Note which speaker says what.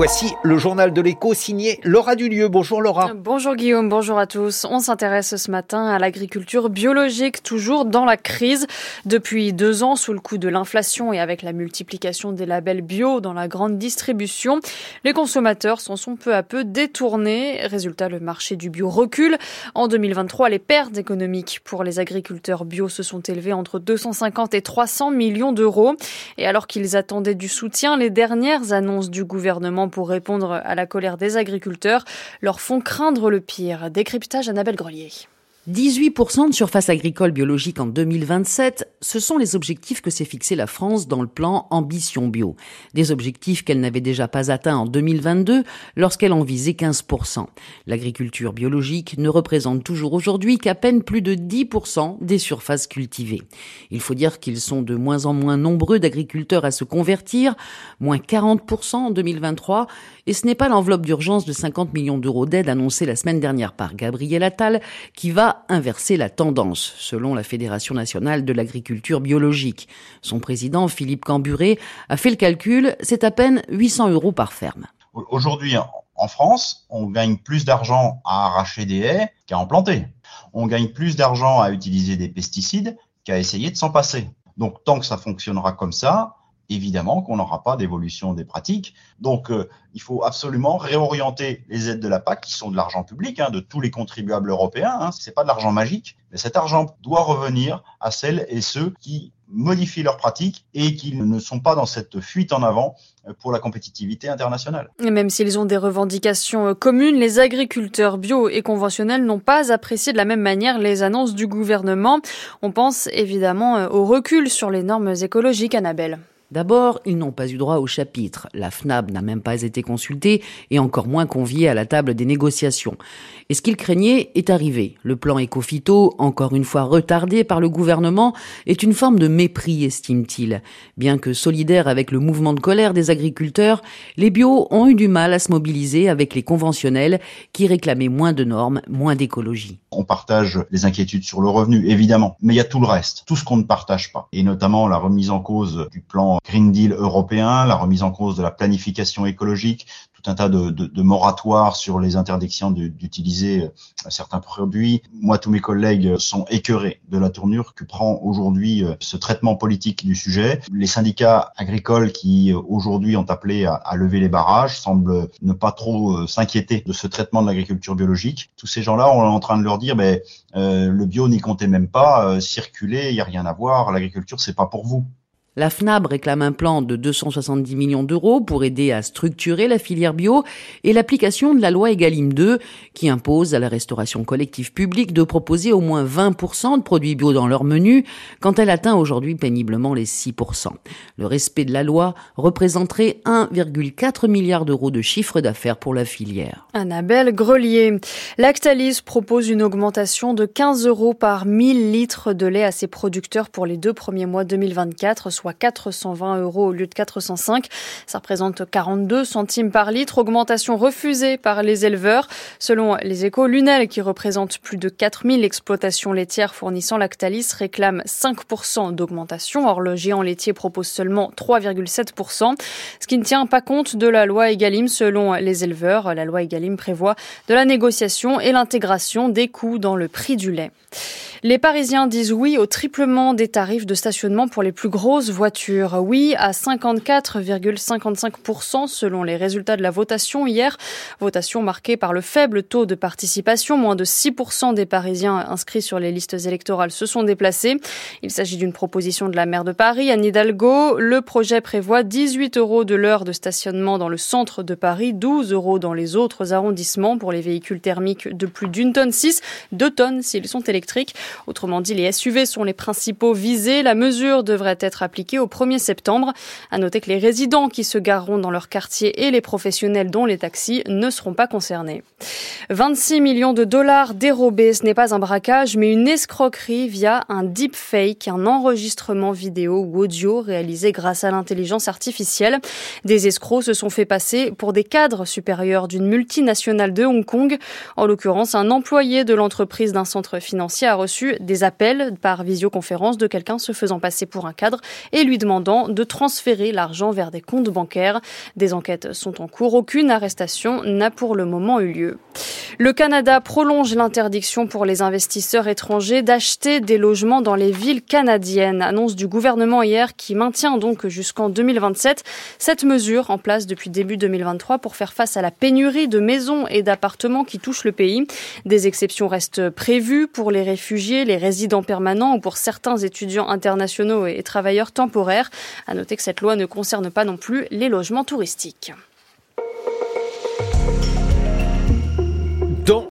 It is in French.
Speaker 1: Voici le journal de l'écho signé Laura Dulieu. Bonjour Laura.
Speaker 2: Bonjour Guillaume, bonjour à tous. On s'intéresse ce matin à l'agriculture biologique, toujours dans la crise. Depuis deux ans, sous le coup de l'inflation et avec la multiplication des labels bio dans la grande distribution, les consommateurs s'en sont peu à peu détournés. Résultat, le marché du bio recule. En 2023, les pertes économiques pour les agriculteurs bio se sont élevées entre 250 et 300 millions d'euros. Et alors qu'ils attendaient du soutien, les dernières annonces du gouvernement pour répondre à la colère des agriculteurs leur font craindre le pire. Décryptage Annabelle Grelier.
Speaker 3: 18% de surface agricole biologique en 2027, ce sont les objectifs que s'est fixé la France dans le plan Ambition Bio. Des objectifs qu'elle n'avait déjà pas atteints en 2022 lorsqu'elle en visait 15%. L'agriculture biologique ne représente toujours aujourd'hui qu'à peine plus de 10% des surfaces cultivées. Il faut dire qu'ils sont de moins en moins nombreux d'agriculteurs à se convertir, moins 40% en 2023, et ce n'est pas l'enveloppe d'urgence de 50 millions d'euros d'aide annoncée la semaine dernière par Gabriel Attal qui va inverser la tendance, selon la Fédération nationale de l'agriculture biologique. Son président, Philippe Camburé, a fait le calcul, c'est à peine 800 euros par ferme.
Speaker 4: Aujourd'hui, en France, on gagne plus d'argent à arracher des haies qu'à en planter. On gagne plus d'argent à utiliser des pesticides qu'à essayer de s'en passer. Donc tant que ça fonctionnera comme ça, évidemment qu'on n'aura pas d'évolution des pratiques. Donc, euh, il faut absolument réorienter les aides de la PAC, qui sont de l'argent public, hein, de tous les contribuables européens. Hein. Ce n'est pas de l'argent magique, mais cet argent doit revenir à celles et ceux qui modifient leurs pratiques et qui ne sont pas dans cette fuite en avant pour la compétitivité internationale.
Speaker 2: Et même s'ils ont des revendications euh, communes, les agriculteurs bio et conventionnels n'ont pas apprécié de la même manière les annonces du gouvernement. On pense évidemment euh, au recul sur les normes écologiques, Annabelle.
Speaker 3: D'abord, ils n'ont pas eu droit au chapitre. La FNAB n'a même pas été consultée et encore moins conviée à la table des négociations. Et ce qu'ils craignaient est arrivé. Le plan Ecofito, encore une fois retardé par le gouvernement, est une forme de mépris, estime-t-il. Bien que solidaires avec le mouvement de colère des agriculteurs, les bio ont eu du mal à se mobiliser avec les conventionnels qui réclamaient moins de normes, moins d'écologie.
Speaker 4: On partage les inquiétudes sur le revenu, évidemment, mais il y a tout le reste, tout ce qu'on ne partage pas, et notamment la remise en cause du plan Green Deal européen, la remise en cause de la planification écologique, tout un tas de, de, de moratoires sur les interdictions d'utiliser euh, certains produits. Moi, tous mes collègues sont écœurés de la tournure que prend aujourd'hui euh, ce traitement politique du sujet. Les syndicats agricoles qui euh, aujourd'hui ont appelé à, à, lever les barrages semblent ne pas trop s'inquiéter de ce traitement de l'agriculture biologique. Tous ces gens-là, on est en train de leur dire, ben, euh, le bio n'y comptait même pas, circuler, il n'y a rien à voir, l'agriculture, c'est pas pour vous.
Speaker 3: La FNAB réclame un plan de 270 millions d'euros pour aider à structurer la filière bio et l'application de la loi Egalim 2 qui impose à la restauration collective publique de proposer au moins 20% de produits bio dans leur menu quand elle atteint aujourd'hui péniblement les 6%. Le respect de la loi représenterait 1,4 milliard d'euros de chiffre d'affaires pour la filière.
Speaker 2: Annabelle Grelier. Lactalis propose une augmentation de 15 euros par 1000 litres de lait à ses producteurs pour les deux premiers mois 2024 soit 420 euros au lieu de 405. Ça représente 42 centimes par litre, augmentation refusée par les éleveurs. Selon les échos, Lunel, qui représente plus de 4000 exploitations laitières fournissant Lactalis, réclame 5% d'augmentation. Or, le géant laitier propose seulement 3,7%, ce qui ne tient pas compte de la loi Egalim selon les éleveurs. La loi Egalim prévoit de la négociation et l'intégration des coûts dans le prix du lait. Les Parisiens disent oui au triplement des tarifs de stationnement pour les plus grosses voitures. Oui à 54,55% selon les résultats de la votation hier. Votation marquée par le faible taux de participation. Moins de 6% des Parisiens inscrits sur les listes électorales se sont déplacés. Il s'agit d'une proposition de la maire de Paris, Anne Hidalgo. Le projet prévoit 18 euros de l'heure de stationnement dans le centre de Paris, 12 euros dans les autres arrondissements pour les véhicules thermiques de plus d'une tonne 6, 2 tonnes s'ils sont électriques. Autrement dit, les SUV sont les principaux visés. La mesure devrait être appliquée au 1er septembre. À noter que les résidents qui se gareront dans leur quartier et les professionnels dont les taxis ne seront pas concernés. 26 millions de dollars dérobés, ce n'est pas un braquage, mais une escroquerie via un deepfake, un enregistrement vidéo ou audio réalisé grâce à l'intelligence artificielle. Des escrocs se sont fait passer pour des cadres supérieurs d'une multinationale de Hong Kong. En l'occurrence, un employé de l'entreprise d'un centre financier a reçu des appels par visioconférence de quelqu'un se faisant passer pour un cadre et lui demandant de transférer l'argent vers des comptes bancaires. Des enquêtes sont en cours. Aucune arrestation n'a pour le moment eu lieu. Le Canada prolonge l'interdiction pour les investisseurs étrangers d'acheter des logements dans les villes canadiennes. Annonce du gouvernement hier qui maintient donc jusqu'en 2027 cette mesure en place depuis début 2023 pour faire face à la pénurie de maisons et d'appartements qui touchent le pays. Des exceptions restent prévues pour les réfugiés, les résidents permanents ou pour certains étudiants internationaux et travailleurs temporaires. À noter que cette loi ne concerne pas non plus les logements touristiques.